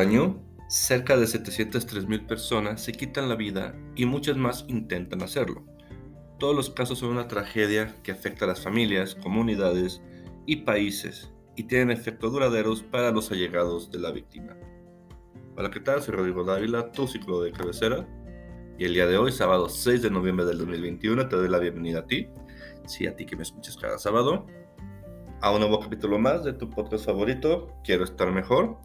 Año, cerca de 703.000 personas se quitan la vida y muchas más intentan hacerlo. Todos los casos son una tragedia que afecta a las familias, comunidades y países y tienen efectos duraderos para los allegados de la víctima. Hola, ¿qué tal? Soy Rodrigo Dávila, tu ciclo de cabecera. Y el día de hoy, sábado 6 de noviembre del 2021, te doy la bienvenida a ti, sí, a ti que me escuchas cada sábado, a un nuevo capítulo más de tu podcast favorito, Quiero estar mejor.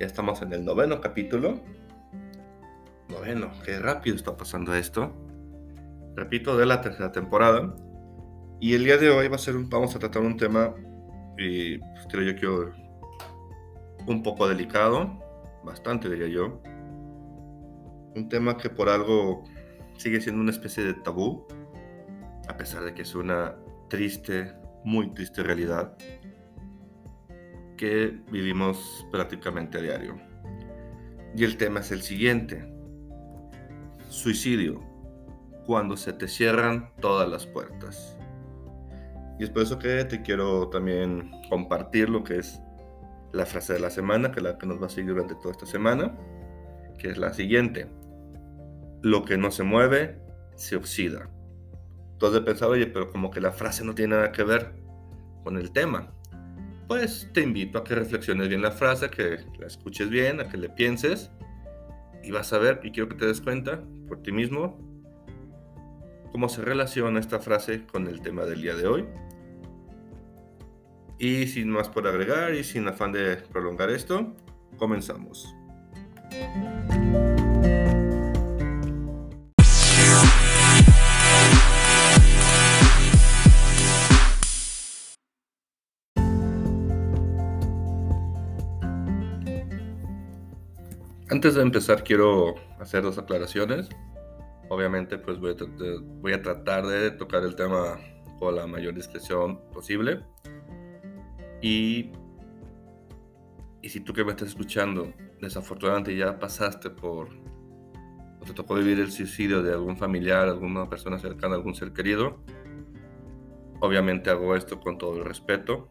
Ya estamos en el noveno capítulo. Noveno, qué rápido está pasando esto. Repito, de la tercera temporada. Y el día de hoy va a ser un, vamos a tratar un tema, y pues, creo yo que un poco delicado, bastante diría yo. Un tema que por algo sigue siendo una especie de tabú, a pesar de que es una triste, muy triste realidad que vivimos prácticamente a diario. Y el tema es el siguiente. Suicidio. Cuando se te cierran todas las puertas. Y es por eso que te quiero también compartir lo que es la frase de la semana, que es la que nos va a seguir durante toda esta semana, que es la siguiente. Lo que no se mueve, se oxida. Entonces pensaba, oye, pero como que la frase no tiene nada que ver con el tema pues te invito a que reflexiones bien la frase, que la escuches bien, a que le pienses y vas a ver, y quiero que te des cuenta por ti mismo, cómo se relaciona esta frase con el tema del día de hoy. Y sin más por agregar y sin afán de prolongar esto, comenzamos. Antes de empezar quiero hacer dos aclaraciones. Obviamente pues voy a, tratar de tocar el tema con la mayor discreción posible. Y, y si tú que me estás escuchando desafortunadamente ya pasaste por o te tocó vivir el suicidio de algún familiar, alguna persona cercana, algún ser querido, obviamente hago esto con todo el respeto,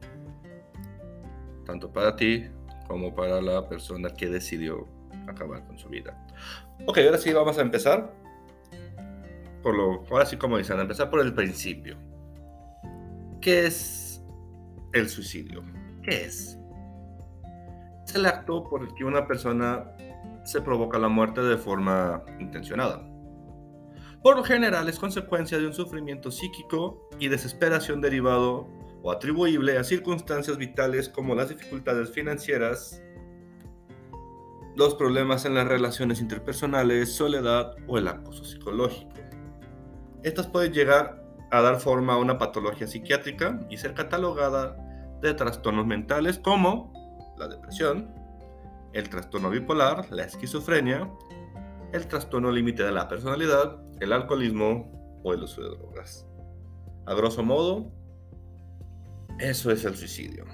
tanto para ti como para la persona que decidió acabar con su vida. Ok, ahora sí vamos a empezar. Por lo, ahora sí, como dicen, empezar por el principio. ¿Qué es el suicidio? ¿Qué es? Es el acto por el que una persona se provoca la muerte de forma intencionada. Por lo general es consecuencia de un sufrimiento psíquico y desesperación derivado o atribuible a circunstancias vitales como las dificultades financieras, los problemas en las relaciones interpersonales, soledad o el acoso psicológico. Estas pueden llegar a dar forma a una patología psiquiátrica y ser catalogada de trastornos mentales como la depresión, el trastorno bipolar, la esquizofrenia, el trastorno límite de la personalidad, el alcoholismo o el uso de drogas. A grosso modo, eso es el suicidio.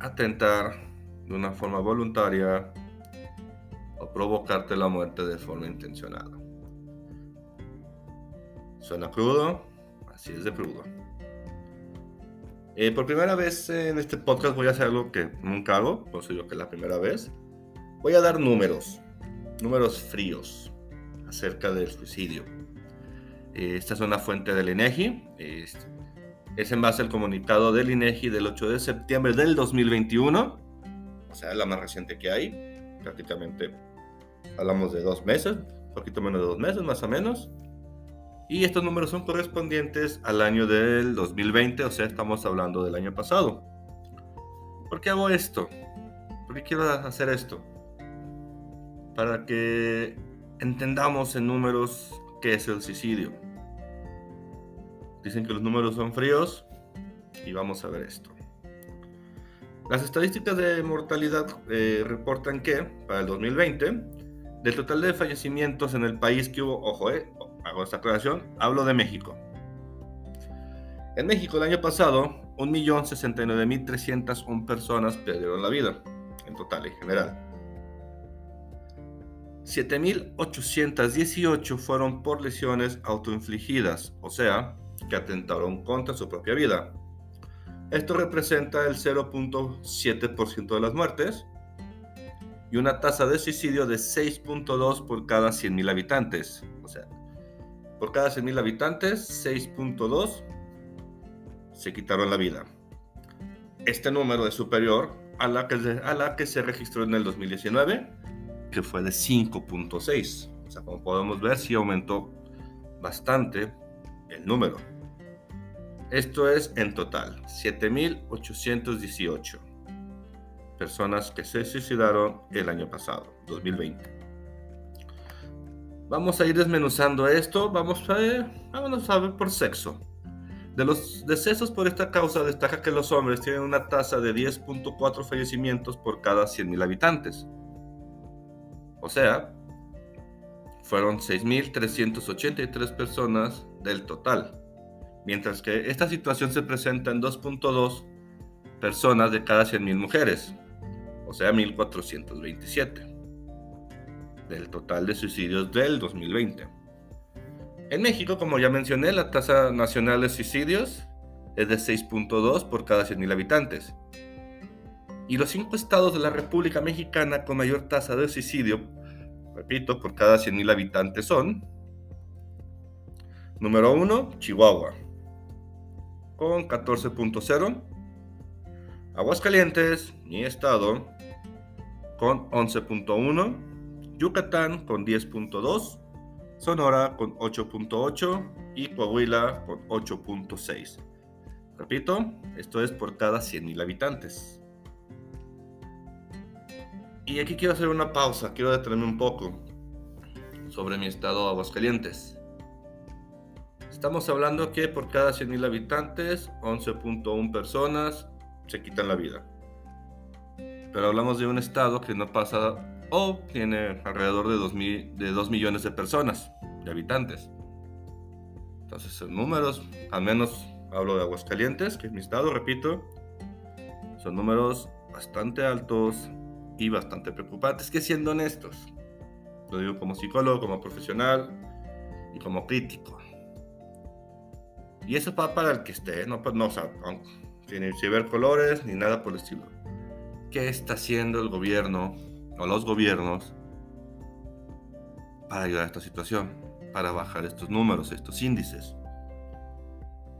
Atentar de una forma voluntaria o provocarte la muerte de forma intencionada. Suena crudo, así es de crudo. Eh, por primera vez en este podcast voy a hacer algo que nunca hago, por digo que es la primera vez. Voy a dar números, números fríos acerca del suicidio. Eh, esta es una fuente del INEGI. Es en base al comunicado del INEGI del 8 de septiembre del 2021 o sea, es la más reciente que hay, prácticamente hablamos de dos meses, un poquito menos de dos meses más o menos. Y estos números son correspondientes al año del 2020, o sea, estamos hablando del año pasado. ¿Por qué hago esto? ¿Por qué quiero hacer esto? Para que entendamos en números qué es el suicidio. Dicen que los números son fríos y vamos a ver esto. Las estadísticas de mortalidad eh, reportan que, para el 2020, del total de fallecimientos en el país que hubo, ojo, eh, hago esta aclaración, hablo de México. En México el año pasado, 1.069.301 personas perdieron la vida, en total, en general. 7.818 fueron por lesiones autoinfligidas, o sea, que atentaron contra su propia vida Esto representa el 0.7% de las muertes y una tasa de suicidio de 6.2 por cada 100.000 habitantes. O sea, por cada 100.000 habitantes, 6.2 se quitaron la vida. Este número es superior a la que, se registró en el 2019, que fue de 5.6. O sea, como podemos ver, sí aumentó bastante el número. Esto es en total 7.818 personas que se suicidaron el año pasado, 2020. Vamos a ir desmenuzando esto, vamos a ver, vamos a ver por sexo. De los decesos por esta causa destaca que los hombres tienen una tasa de 10.4 fallecimientos por cada 100.000 habitantes. O sea, fueron 6.383 personas del total, mientras que esta situación se presenta en 2.2 personas de cada 100.000 mujeres o sea, 1427 del total de suicidios del 2020. En México, como ya mencioné, la tasa nacional de suicidios es de 6.2 por cada 100.000 habitantes. Y los cinco estados de la República Mexicana con mayor tasa de suicidio, repito, por cada 100.000 habitantes son, número 1, Chihuahua, con 14.0, Aguascalientes, mi estado, con 11.1, Yucatán con 10.2, Sonora con 8.8 y Coahuila con 8.6. Repito, esto es por cada 100.000 habitantes. Y aquí quiero hacer una pausa, quiero detenerme un poco sobre mi estado Aguascalientes. Estamos hablando que por cada 100.000 habitantes, 11.1 personas se quitan la vida. Pero hablamos de un estado que no pasa o tiene alrededor de 2, de millones de personas, de habitantes. Entonces, son números, al menos hablo de Aguascalientes, que es mi estado, repito, son números bastante altos y bastante preocupantes, que siendo honestos, lo digo como psicólogo, como profesional y como crítico. Y eso va para el que esté, no, pues no, o sea, sin ver colores ni nada por el estilo. ¿Qué está haciendo el gobierno o los gobiernos para ayudar a esta situación? Para bajar estos números, estos índices.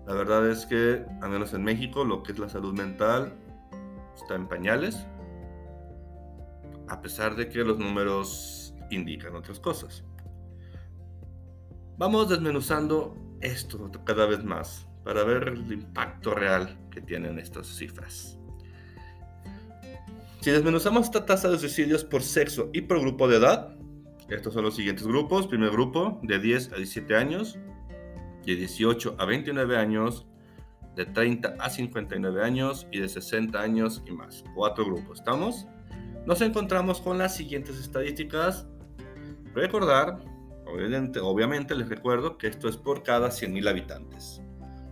La verdad es que, al menos en México, lo que es la salud mental está en pañales, a pesar de que los números indican otras cosas. Vamos desmenuzando esto cada vez más para ver el impacto real que tienen estas cifras. Si desmenuzamos esta tasa de suicidios por sexo y por grupo de edad, estos son los siguientes grupos. Primer grupo, de 10 a 17 años, de 18 a 29 años, de 30 a 59 años y de 60 años y más. Cuatro grupos, ¿estamos? Nos encontramos con las siguientes estadísticas. Recordar, obviamente, obviamente les recuerdo que esto es por cada 100.000 habitantes.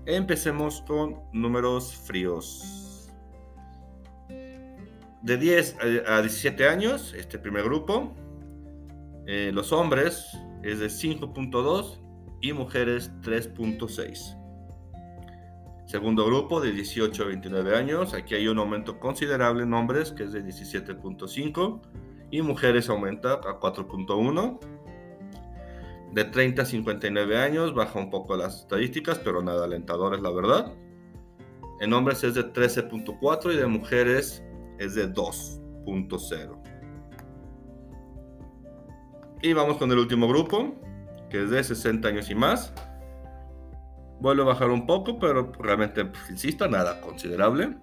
Empecemos con números fríos. De 10 a 17 años, este primer grupo, eh, los hombres es de 5.2 y mujeres 3.6. Segundo grupo de 18 a 29 años, aquí hay un aumento considerable en hombres que es de 17.5 y mujeres aumenta a 4.1 de 30 a 59 años, baja un poco las estadísticas, pero nada alentadoras, la verdad. En hombres es de 13.4 y de mujeres es de 2.0. Y vamos con el último grupo, que es de 60 años y más. Vuelve a bajar un poco, pero realmente, pues, insisto, nada considerable.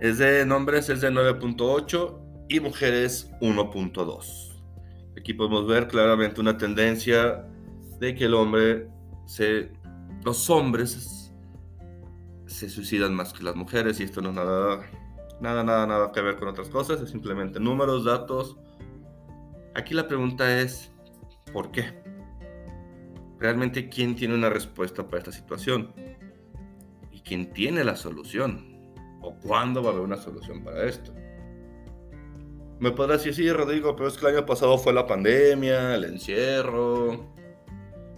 Es de hombres es de 9.8 y mujeres 1.2. Aquí podemos ver claramente una tendencia de que el hombre se, los hombres se suicidan más que las mujeres y esto no es nada, nada, nada, nada que ver con otras cosas, es simplemente números, datos. Aquí la pregunta es, ¿por qué? Realmente, ¿quién tiene una respuesta para esta situación? ¿Y quién tiene la solución? ¿O cuándo va a haber una solución para esto? Me podrás decir, sí, Rodrigo, pero es que el año pasado fue la pandemia, el encierro,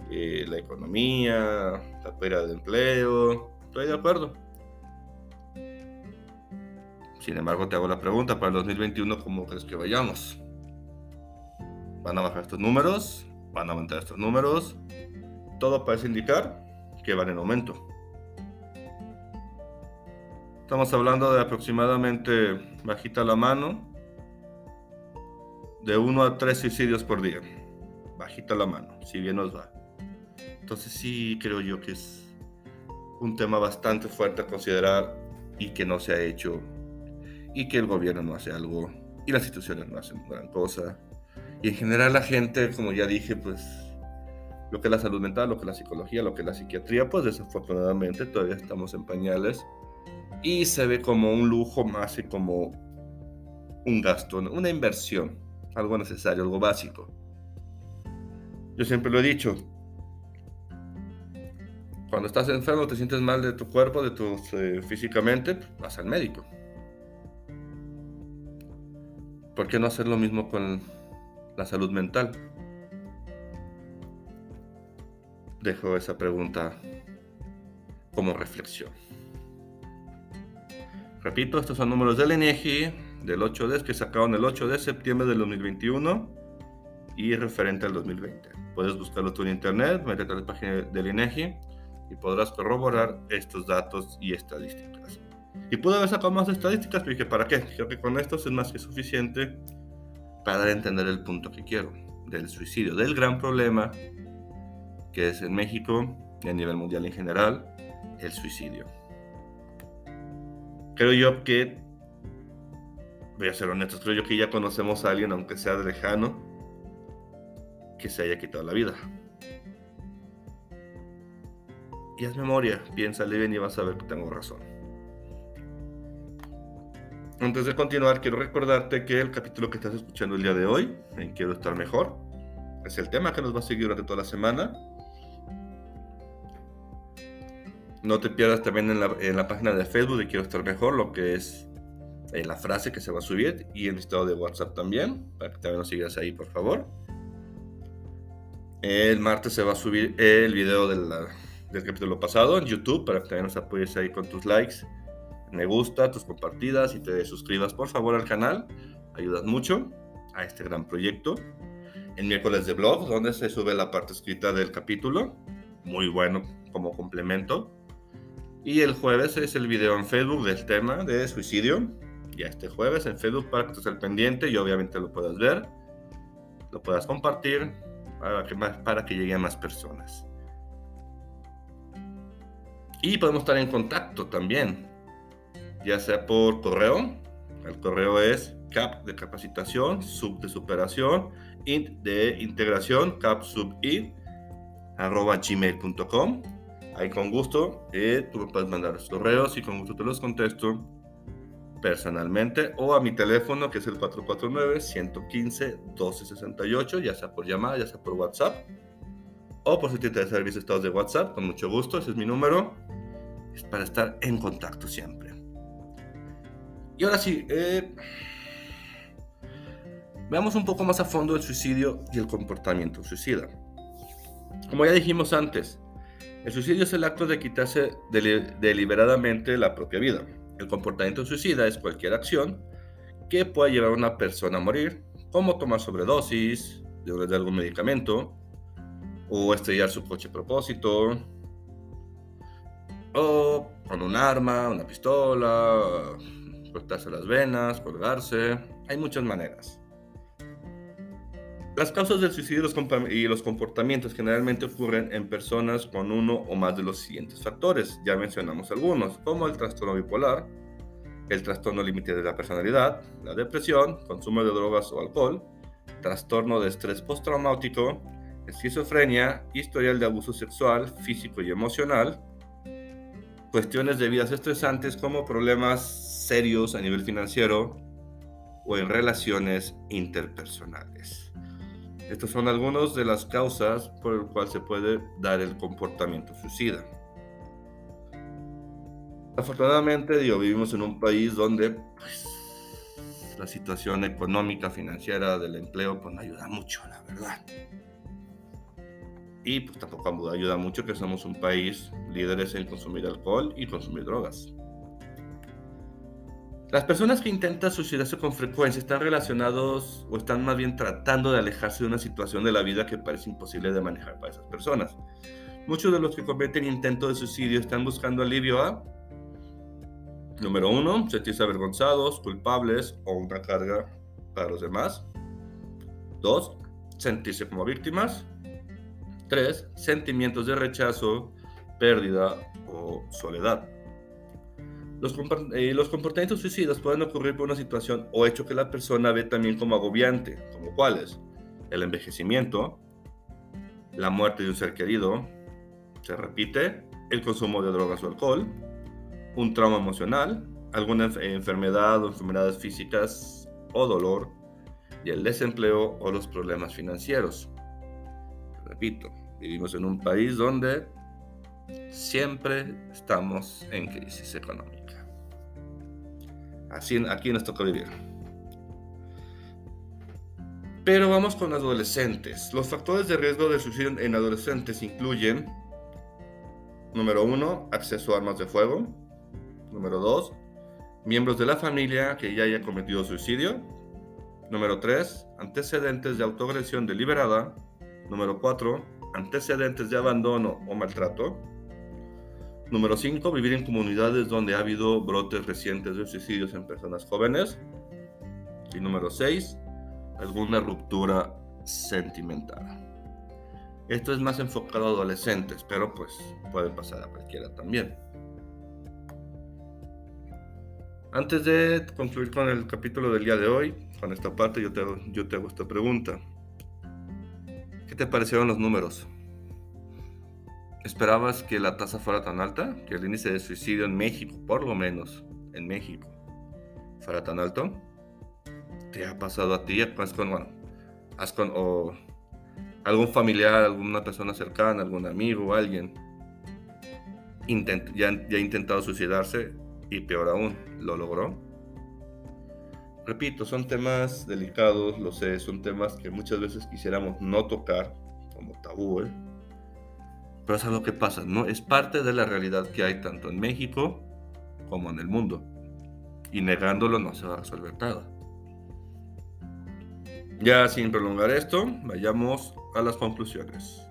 eh, la economía, la pérdida de empleo. Estoy de acuerdo. Sin embargo, te hago la pregunta, para el 2021, ¿cómo crees que vayamos? ¿Van a bajar estos números? ¿Van a aumentar estos números? Todo parece indicar que van en aumento. Estamos hablando de aproximadamente, bajita la mano, de 1 a 3 suicidios por día. Bajita la mano, si bien nos va. Entonces sí creo yo que es un tema bastante fuerte a considerar y que no se ha hecho y que el gobierno no hace algo y las instituciones no hacen gran cosa. Y en general la gente, como ya dije, pues lo que es la salud mental, lo que es la psicología, lo que es la psiquiatría, pues desafortunadamente todavía estamos en pañales y se ve como un lujo más y como un gasto, una inversión, algo necesario, algo básico. Yo siempre lo he dicho, cuando estás enfermo, te sientes mal de tu cuerpo, de tu eh, físicamente, vas al médico. ¿Por qué no hacer lo mismo con la salud mental? Dejo esa pregunta como reflexión. Repito, estos son números del INEGI del 8D que sacaron el 8 de septiembre del 2021 y referente al 2020. Puedes buscarlo tú en internet, métete a la página del INEGI y podrás corroborar estos datos y estadísticas. Y pude haber sacado más estadísticas, pero dije, ¿para qué? Creo que con estos es más que suficiente para entender el punto que quiero del suicidio, del gran problema que es en México y a nivel mundial en general, el suicidio creo yo que, voy a ser honesto, creo yo que ya conocemos a alguien, aunque sea de lejano, que se haya quitado la vida. Y haz memoria, piénsale bien y vas a ver que tengo razón. Antes de continuar, quiero recordarte que el capítulo que estás escuchando el día de hoy, en Quiero estar mejor, es el tema que nos va a seguir durante toda la semana No te pierdas también en la, página de Facebook de Quiero Estar Mejor, lo que es eh, la frase que se va a subir y el listado de WhatsApp también, para que también nos sigas ahí, por favor. El martes se va a subir el video del capítulo pasado en YouTube, para que también nos apoyes ahí con tus likes, me gusta, tus compartidas y te suscribas, por favor, al canal. Ayudas mucho a este gran proyecto. El miércoles de blog, donde se sube la parte escrita del capítulo. Muy bueno como complemento. Y el jueves es el video en Facebook del tema de suicidio. Ya este jueves en Facebook para que estés al pendiente y obviamente lo puedas ver, lo puedas compartir para que, para que llegue más personas. Y podemos estar en contacto también, ya sea por correo. El correo es cap de capacitación, sub de superación, int de integración, cap sub int, arroba gmail.com Ahí con gusto, eh, tú me puedes mandar los correos y con gusto te los contesto personalmente o a mi teléfono que es el 449-115-1268, ya sea por llamada, ya sea por WhatsApp o por si te interesa servicios estados de WhatsApp, con mucho gusto, ese es mi número, es para estar en contacto siempre. Y ahora sí, eh, veamos un poco más a fondo el suicidio y el comportamiento suicida. Como ya dijimos antes, el suicidio es el acto de quitarse deliberadamente la propia vida. El comportamiento suicida es cualquier acción que pueda llevar a una persona a morir, como tomar sobredosis de algún medicamento, o estrellar su coche a propósito, o con un arma, una pistola, cortarse las venas, colgarse. Hay muchas maneras. Las causas del suicidio y los comportamientos generalmente ocurren en personas con uno o más de los siguientes factores. Ya mencionamos algunos, como el trastorno bipolar, el trastorno límite de la personalidad, la depresión, consumo de drogas o alcohol, trastorno de estrés postraumático, esquizofrenia, historial de abuso sexual, físico y emocional, cuestiones de vidas estresantes como problemas serios a nivel financiero o en relaciones interpersonales. Estas son algunas de las causas por las cuales se puede dar el comportamiento suicida. Afortunadamente, vivimos en un país donde pues, la situación económica, financiera del empleo, pues no ayuda mucho, la verdad. Y pues tampoco ayuda mucho que somos un país líderes en consumir alcohol y consumir drogas. Las personas que intentan suicidarse con frecuencia están relacionados o están más bien tratando de alejarse de una situación de la vida que parece imposible de manejar para esas personas. Muchos de los que cometen intento de suicidio están buscando alivio a, número uno, sentirse avergonzados, culpables o una carga para los demás. Dos, sentirse como víctimas. Tres, sentimientos de rechazo, pérdida o soledad. Los, eh, los, comportamientos suicidas pueden ocurrir por una situación o hecho que la persona ve también como agobiante, como cuáles, el envejecimiento, la muerte de un ser querido, se repite, el consumo de drogas o alcohol, un trauma emocional, alguna enfermedad o enfermedades físicas o dolor, y el desempleo o los problemas financieros. Repito, vivimos en un país donde siempre estamos en crisis económica. Aquí nos toca vivir. Pero vamos con adolescentes. Los factores de riesgo de suicidio en adolescentes incluyen, número uno, acceso a armas de fuego. Número dos, miembros de la familia que ya haya cometido suicidio. Número tres, antecedentes de autoagresión deliberada. Número cuatro, antecedentes de abandono o maltrato. Número 5. Vivir en comunidades donde ha habido brotes recientes de suicidios en personas jóvenes. Y número 6. Alguna ruptura sentimental. Esto es más enfocado a adolescentes, pero pues puede pasar a cualquiera también. Antes de concluir con el capítulo del día de hoy, con esta parte yo te, yo te hago esta pregunta. ¿Qué te parecieron los números? ¿Esperabas que la tasa fuera tan alta? ¿Que el índice de suicidio en México, por lo menos en México, fuera tan alto? ¿Te ha pasado a ti? ¿Has con, bueno, has con o algún familiar, alguna persona cercana, algún amigo, alguien ya, ya ha intentado suicidarse y peor aún, lo logró? Repito, son temas delicados, lo sé, son temas que muchas veces quisiéramos no tocar como tabú, ¿eh? Pero es algo que pasa, ¿no? Es parte de la realidad que hay tanto en México como en el mundo. Y negándolo no se va a resolver nada. Ya sin prolongar esto, vayamos a las conclusiones.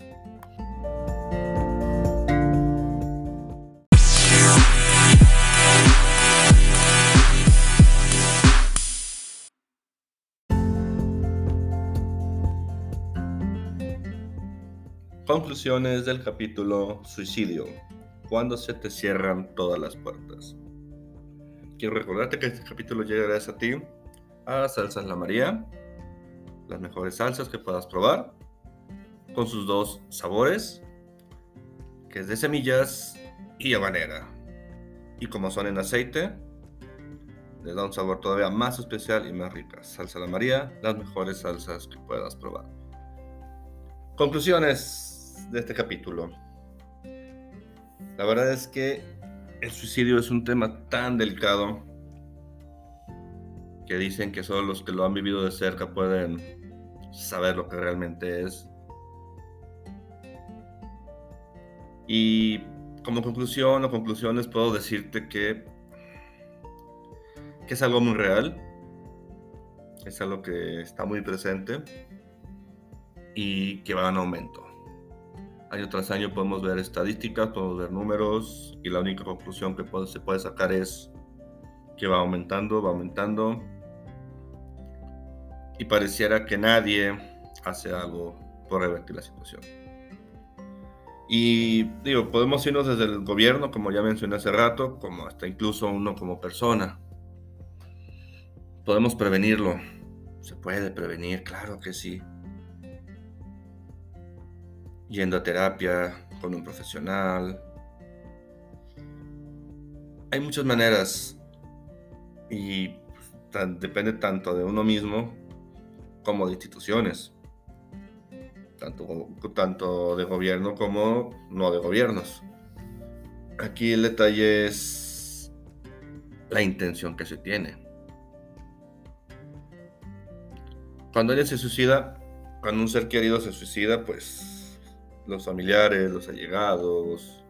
Conclusiones del capítulo Suicidio. Cuando se te cierran todas las puertas. Quiero recordarte que este capítulo llega gracias a ti a Salsas La María, las mejores salsas que puedas probar, con sus dos sabores, que es de semillas y habanera. Y como son en aceite, le da un sabor todavía más especial y más rica. Salsa La María, las mejores salsas que puedas probar. Conclusiones de este capítulo. La verdad es que el suicidio es un tema tan delicado que dicen que solo los que lo han vivido de cerca pueden saber lo que realmente es. Y como conclusión o conclusiones puedo decirte que, que es algo muy real, es algo que está muy presente y que va en aumento año tras año podemos ver estadísticas, podemos ver números y la única conclusión que se puede sacar es que va aumentando, va aumentando y pareciera que nadie hace algo por revertir la situación. Y digo, podemos irnos desde el gobierno, como ya mencioné hace rato, como hasta incluso uno como persona. Podemos prevenirlo. Se puede prevenir, claro que sí yendo a terapia con un profesional. Hay muchas maneras y depende tanto de uno mismo como de instituciones, tanto, tanto de gobierno como no de gobiernos. Aquí el detalle es la intención que se tiene. Cuando alguien se suicida, cuando un ser querido se suicida, pues los familiares, los allegados,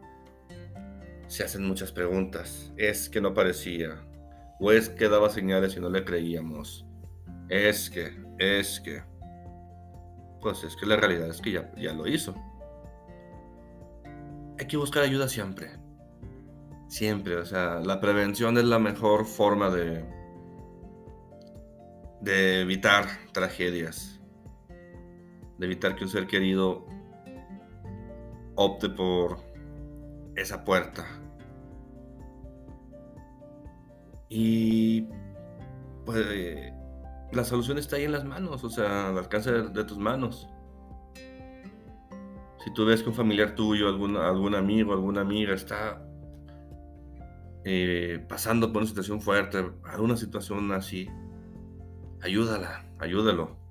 se hacen muchas preguntas. Es que no parecía, O es que daba señales y no le creíamos. Es que, es que. Pues es que la realidad es que ya, ya lo hizo. Hay que buscar ayuda siempre. Siempre, o sea, la prevención es la mejor forma de, de evitar tragedias, de evitar que un ser querido opte por esa puerta. Y pues la solución está ahí en las manos, o sea, al alcance de, tus manos. Si tú ves que un familiar tuyo, algún, algún amigo, alguna amiga está eh, pasando por una situación fuerte, alguna situación así, ayúdala, ayúdalo.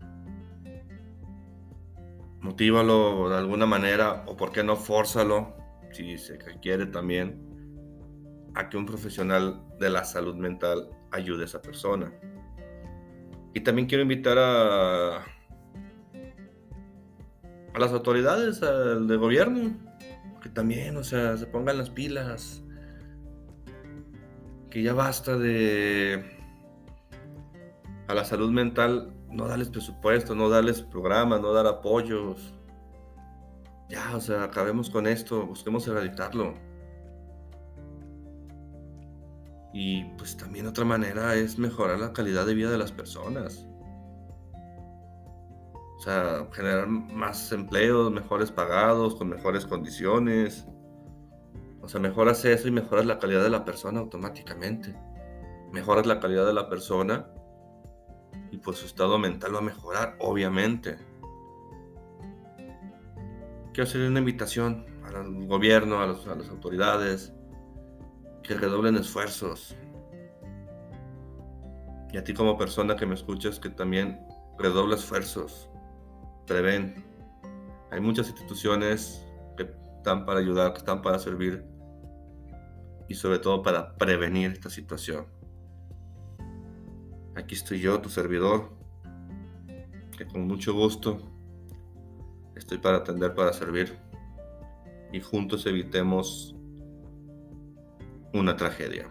Motívalo de alguna manera o por qué no fórzalo, si se quiere también, a que un profesional de la salud mental ayude a esa persona. Y también quiero invitar a, a las autoridades al de gobierno, que también, o sea, se pongan las pilas, que ya basta de a la salud mental no darles presupuesto, no darles programas, no dar apoyos. Ya, o sea, acabemos con esto, busquemos erradicarlo. Y pues también otra manera es mejorar la calidad de vida de las personas. O sea, generar más empleos, mejores pagados, con mejores condiciones. O sea, mejoras eso y mejoras la calidad de la persona automáticamente. Mejoras la calidad de la persona pues su estado mental va a mejorar, obviamente. Quiero hacer una invitación al gobierno, a, a las autoridades, que redoblen esfuerzos. Y a ti como persona que me escuchas, que también redoble esfuerzos. Preven. Hay muchas instituciones que están para ayudar, que están para servir y sobre todo para prevenir esta situación. Aquí estoy yo, tu servidor, que con mucho gusto estoy para atender, para servir y juntos evitemos una tragedia.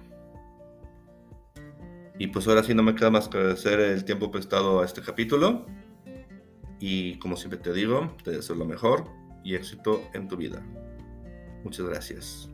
Y pues ahora sí no me queda más que agradecer el tiempo prestado a este capítulo. Y como siempre te digo, te deseo lo mejor y éxito en tu vida. Muchas gracias.